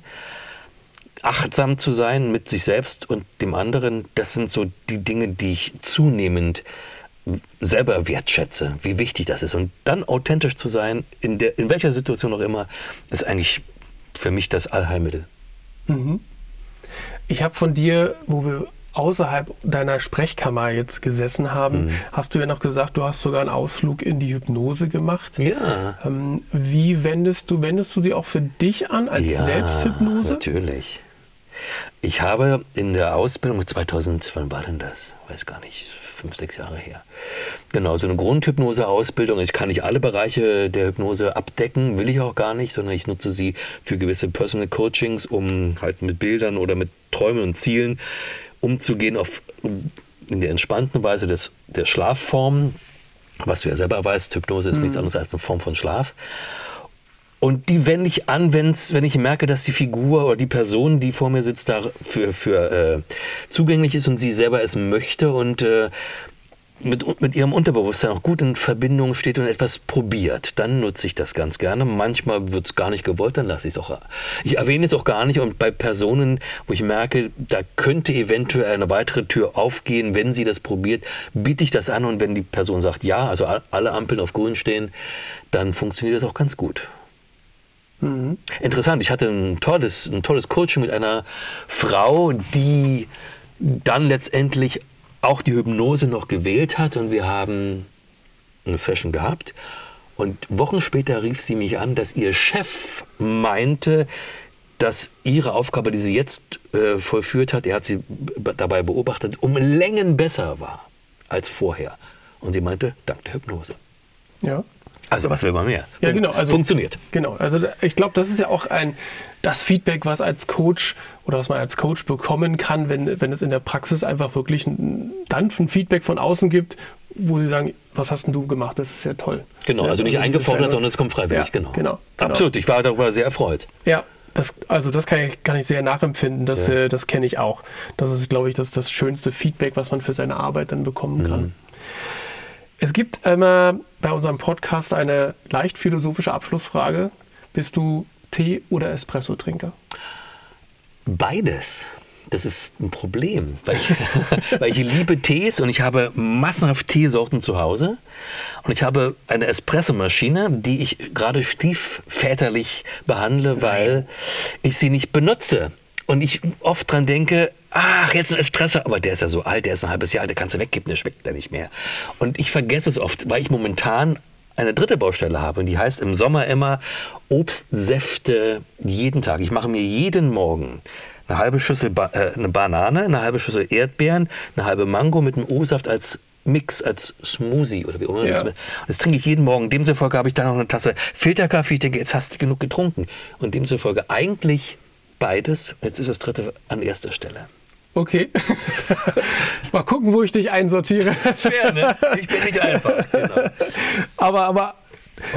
Achtsam zu sein mit sich selbst und dem anderen, das sind so die Dinge, die ich zunehmend selber wertschätze, wie wichtig das ist. Und dann authentisch zu sein, in, der, in welcher Situation auch immer, ist eigentlich für mich das Allheilmittel. Mhm. Ich habe von dir, wo wir außerhalb deiner Sprechkammer jetzt gesessen haben, mhm. hast du ja noch gesagt, du hast sogar einen Ausflug in die Hypnose gemacht. Ja. Ähm, wie wendest du, wendest du sie auch für dich an als ja, Selbsthypnose? Natürlich. Ich habe in der Ausbildung 2000, wann war denn das? Weiß gar nicht, fünf, sechs Jahre her. Genau, so eine Grundhypnose-Ausbildung. Ich kann nicht alle Bereiche der Hypnose abdecken, will ich auch gar nicht, sondern ich nutze sie für gewisse Personal Coachings, um halt mit Bildern oder mit Träumen und Zielen umzugehen auf in der entspannten Weise des, der Schlafform, was du ja selber weißt, Hypnose ist mhm. nichts anderes als eine Form von Schlaf. Und die wende ich an, wenn's, wenn ich merke, dass die Figur oder die Person, die vor mir sitzt, da für, für äh, zugänglich ist und sie selber es möchte und äh, mit, mit ihrem Unterbewusstsein auch gut in Verbindung steht und etwas probiert, dann nutze ich das ganz gerne. Manchmal wird es gar nicht gewollt, dann lasse ich es auch. Ich erwähne es auch gar nicht und bei Personen, wo ich merke, da könnte eventuell eine weitere Tür aufgehen, wenn sie das probiert, biete ich das an und wenn die Person sagt ja, also alle Ampeln auf grün stehen, dann funktioniert das auch ganz gut. Mhm. Interessant, ich hatte ein tolles, ein tolles Coaching mit einer Frau, die dann letztendlich auch die Hypnose noch gewählt hat und wir haben eine Session gehabt. Und Wochen später rief sie mich an, dass ihr Chef meinte, dass ihre Aufgabe, die sie jetzt äh, vollführt hat, er hat sie dabei beobachtet, um Längen besser war als vorher. Und sie meinte, dank der Hypnose. Ja. Also was will man mehr? Ja, genau. Also, Funktioniert. Genau. Also ich glaube, das ist ja auch ein das Feedback, was als Coach oder was man als Coach bekommen kann, wenn, wenn es in der Praxis einfach wirklich ein, dann ein Feedback von außen gibt, wo sie sagen, was hast denn du gemacht? Das ist ja toll. Genau, also nicht eingefordert, sondern es kommt freiwillig. Ja, genau. genau. genau. Absolut. Ich war darüber sehr erfreut. Ja. Das, also das kann ich, kann ich sehr nachempfinden, das, ja. äh, das kenne ich auch. Das ist, glaube ich, das, das schönste Feedback, was man für seine Arbeit dann bekommen kann. Es gibt immer bei unserem Podcast eine leicht philosophische Abschlussfrage. Bist du Tee- oder Espresso-Trinker? Beides. Das ist ein Problem, weil ich, weil ich liebe Tees und ich habe massenhaft Teesorten zu Hause. Und ich habe eine Espressomaschine, die ich gerade stiefväterlich behandle, weil ich sie nicht benutze. Und ich oft dran denke, ach, jetzt ein Espresso, aber der ist ja so alt, der ist ein halbes Jahr alt, der kannst du wegkippen, der schmeckt ja nicht mehr. Und ich vergesse es oft, weil ich momentan eine dritte Baustelle habe und die heißt im Sommer immer Obstsäfte jeden Tag. Ich mache mir jeden Morgen eine halbe Schüssel ba äh, eine Banane, eine halbe Schüssel Erdbeeren, eine halbe Mango mit einem O-Saft als Mix, als Smoothie oder wie auch immer. Ja. Das, das trinke ich jeden Morgen. Demzufolge habe ich dann noch eine Tasse Filterkaffee. Ich denke, jetzt hast du genug getrunken. Und demzufolge eigentlich beides. Jetzt ist das dritte an erster Stelle. Okay. Mal gucken, wo ich dich einsortiere. Schwer, ne? Ich bin nicht einfach. Genau. Aber, aber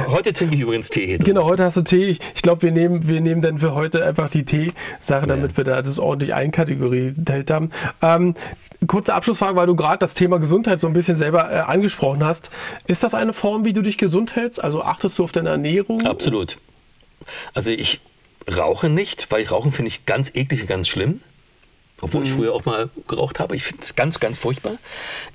Heute trinke ich übrigens Tee. Genau, heute hast du Tee. Ich glaube, wir nehmen, wir nehmen dann für heute einfach die Tee-Sache, damit ja. wir da das ordentlich einkategoriert haben. Ähm, kurze Abschlussfrage, weil du gerade das Thema Gesundheit so ein bisschen selber äh, angesprochen hast. Ist das eine Form, wie du dich gesund hältst? Also achtest du auf deine Ernährung? Absolut. Also ich rauche nicht, weil ich Rauchen finde ich ganz eklig und ganz schlimm. Obwohl mhm. ich früher auch mal geraucht habe. Ich finde es ganz, ganz furchtbar.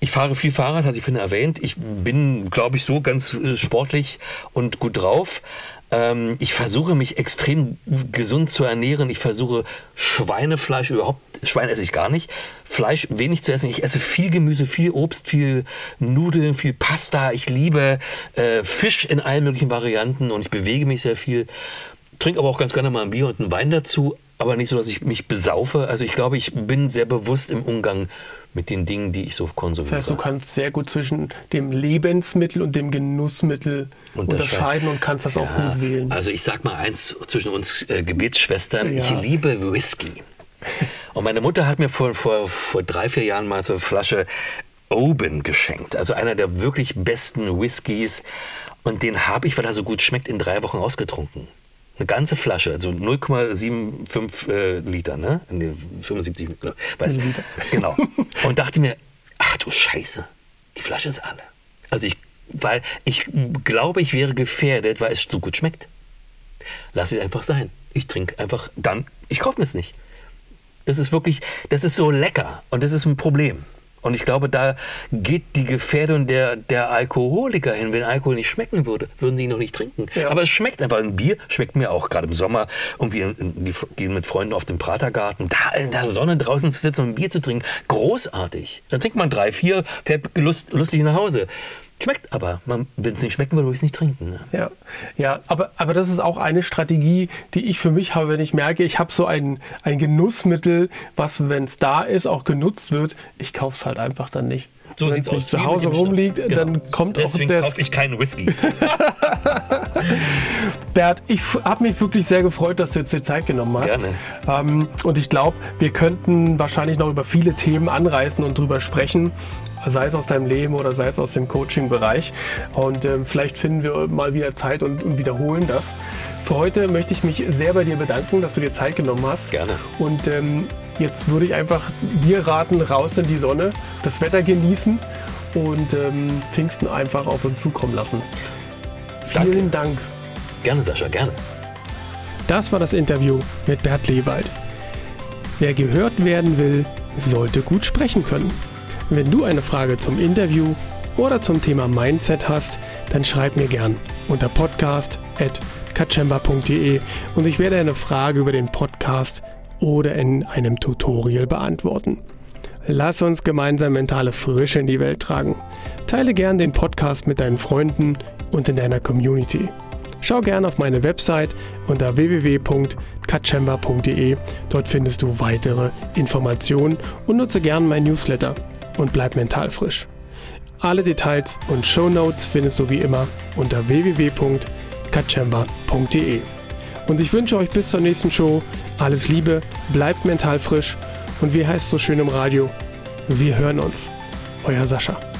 Ich fahre viel Fahrrad, hatte ich vorhin erwähnt. Ich bin, glaube ich, so ganz äh, sportlich und gut drauf. Ähm, ich versuche mich extrem gesund zu ernähren. Ich versuche Schweinefleisch überhaupt, Schwein esse ich gar nicht, Fleisch wenig zu essen. Ich esse viel Gemüse, viel Obst, viel Nudeln, viel Pasta. Ich liebe äh, Fisch in allen möglichen Varianten und ich bewege mich sehr viel. Trinke aber auch ganz gerne mal ein Bier und einen Wein dazu aber nicht so, dass ich mich besaufe. Also ich glaube, ich bin sehr bewusst im Umgang mit den Dingen, die ich so konsumiere. Das heißt, du kannst sehr gut zwischen dem Lebensmittel und dem Genussmittel unterscheiden und kannst das ja, auch gut wählen. Also ich sag mal eins zwischen uns äh, Gebetsschwestern, ja. ich liebe Whisky. Und meine Mutter hat mir vor, vor, vor drei, vier Jahren mal so eine Flasche Oben geschenkt. Also einer der wirklich besten Whiskys. Und den habe ich, weil er so gut schmeckt, in drei Wochen ausgetrunken. Eine ganze Flasche, also 0,75 äh, Liter, ne? 75 ne? weißt, Liter. Genau. Und dachte mir, ach du Scheiße, die Flasche ist alle. Also ich, weil ich glaube, ich wäre gefährdet, weil es so gut schmeckt. Lass es einfach sein. Ich trinke einfach dann, ich kaufe mir es nicht. Das ist wirklich, das ist so lecker und das ist ein Problem. Und ich glaube, da geht die Gefährdung der, der Alkoholiker hin. Wenn Alkohol nicht schmecken würde, würden sie ihn noch nicht trinken. Ja. Aber es schmeckt einfach. Ein Bier schmeckt mir auch gerade im Sommer. Irgendwie wir gehen mit Freunden auf den Pratergarten, da in der Sonne draußen zu sitzen und ein Bier zu trinken. Großartig. Dann trinkt man drei, vier, fährt lust, lustig nach Hause. Schmeckt aber. Wenn es nicht schmecken würde, würde ich es nicht trinken. Ne? Ja, ja aber, aber das ist auch eine Strategie, die ich für mich habe, wenn ich merke, ich habe so ein, ein Genussmittel, was, wenn es da ist, auch genutzt wird, ich kaufe es halt einfach dann nicht. So wenn es nicht zu Hause rumliegt, genau. dann kommt Deswegen auch der. kaufe ich keinen Whisky. Bert, ich habe mich wirklich sehr gefreut, dass du jetzt die Zeit genommen hast. Gerne. Ähm, und ich glaube, wir könnten wahrscheinlich noch über viele Themen anreißen und drüber sprechen sei es aus deinem Leben oder sei es aus dem Coaching-Bereich. Und ähm, vielleicht finden wir mal wieder Zeit und, und, wiederholen das. Für heute möchte ich mich sehr bei dir bedanken, dass du dir Zeit genommen hast. Gerne. Und ähm, jetzt würde ich einfach dir raten, raus in die Sonne, das Wetter genießen und ähm, Pfingsten einfach auf uns zukommen lassen. Danke. Vielen Dank. Gerne, Sascha, gerne. Das war das Interview mit Bert Lewald. Wer gehört werden will, sollte gut sprechen können. Wenn du eine Frage zum Interview oder zum Thema Mindset hast, dann schreib mir gern unter podcast.kachemba.de und ich werde eine Frage über den Podcast oder in einem Tutorial beantworten. Lass uns gemeinsam mentale Frische in die Welt tragen. Teile gern den Podcast mit deinen Freunden und in deiner Community. Schau gern auf meine Website unter www.kachemba.de. Dort findest du weitere Informationen und nutze gern mein Newsletter und bleib mental frisch. Alle Details und Show Notes findest du wie immer unter www.kachemba.de. Und ich wünsche euch bis zur nächsten Show alles Liebe, bleibt mental frisch und wie heißt es so schön im Radio, wir hören uns. Euer Sascha.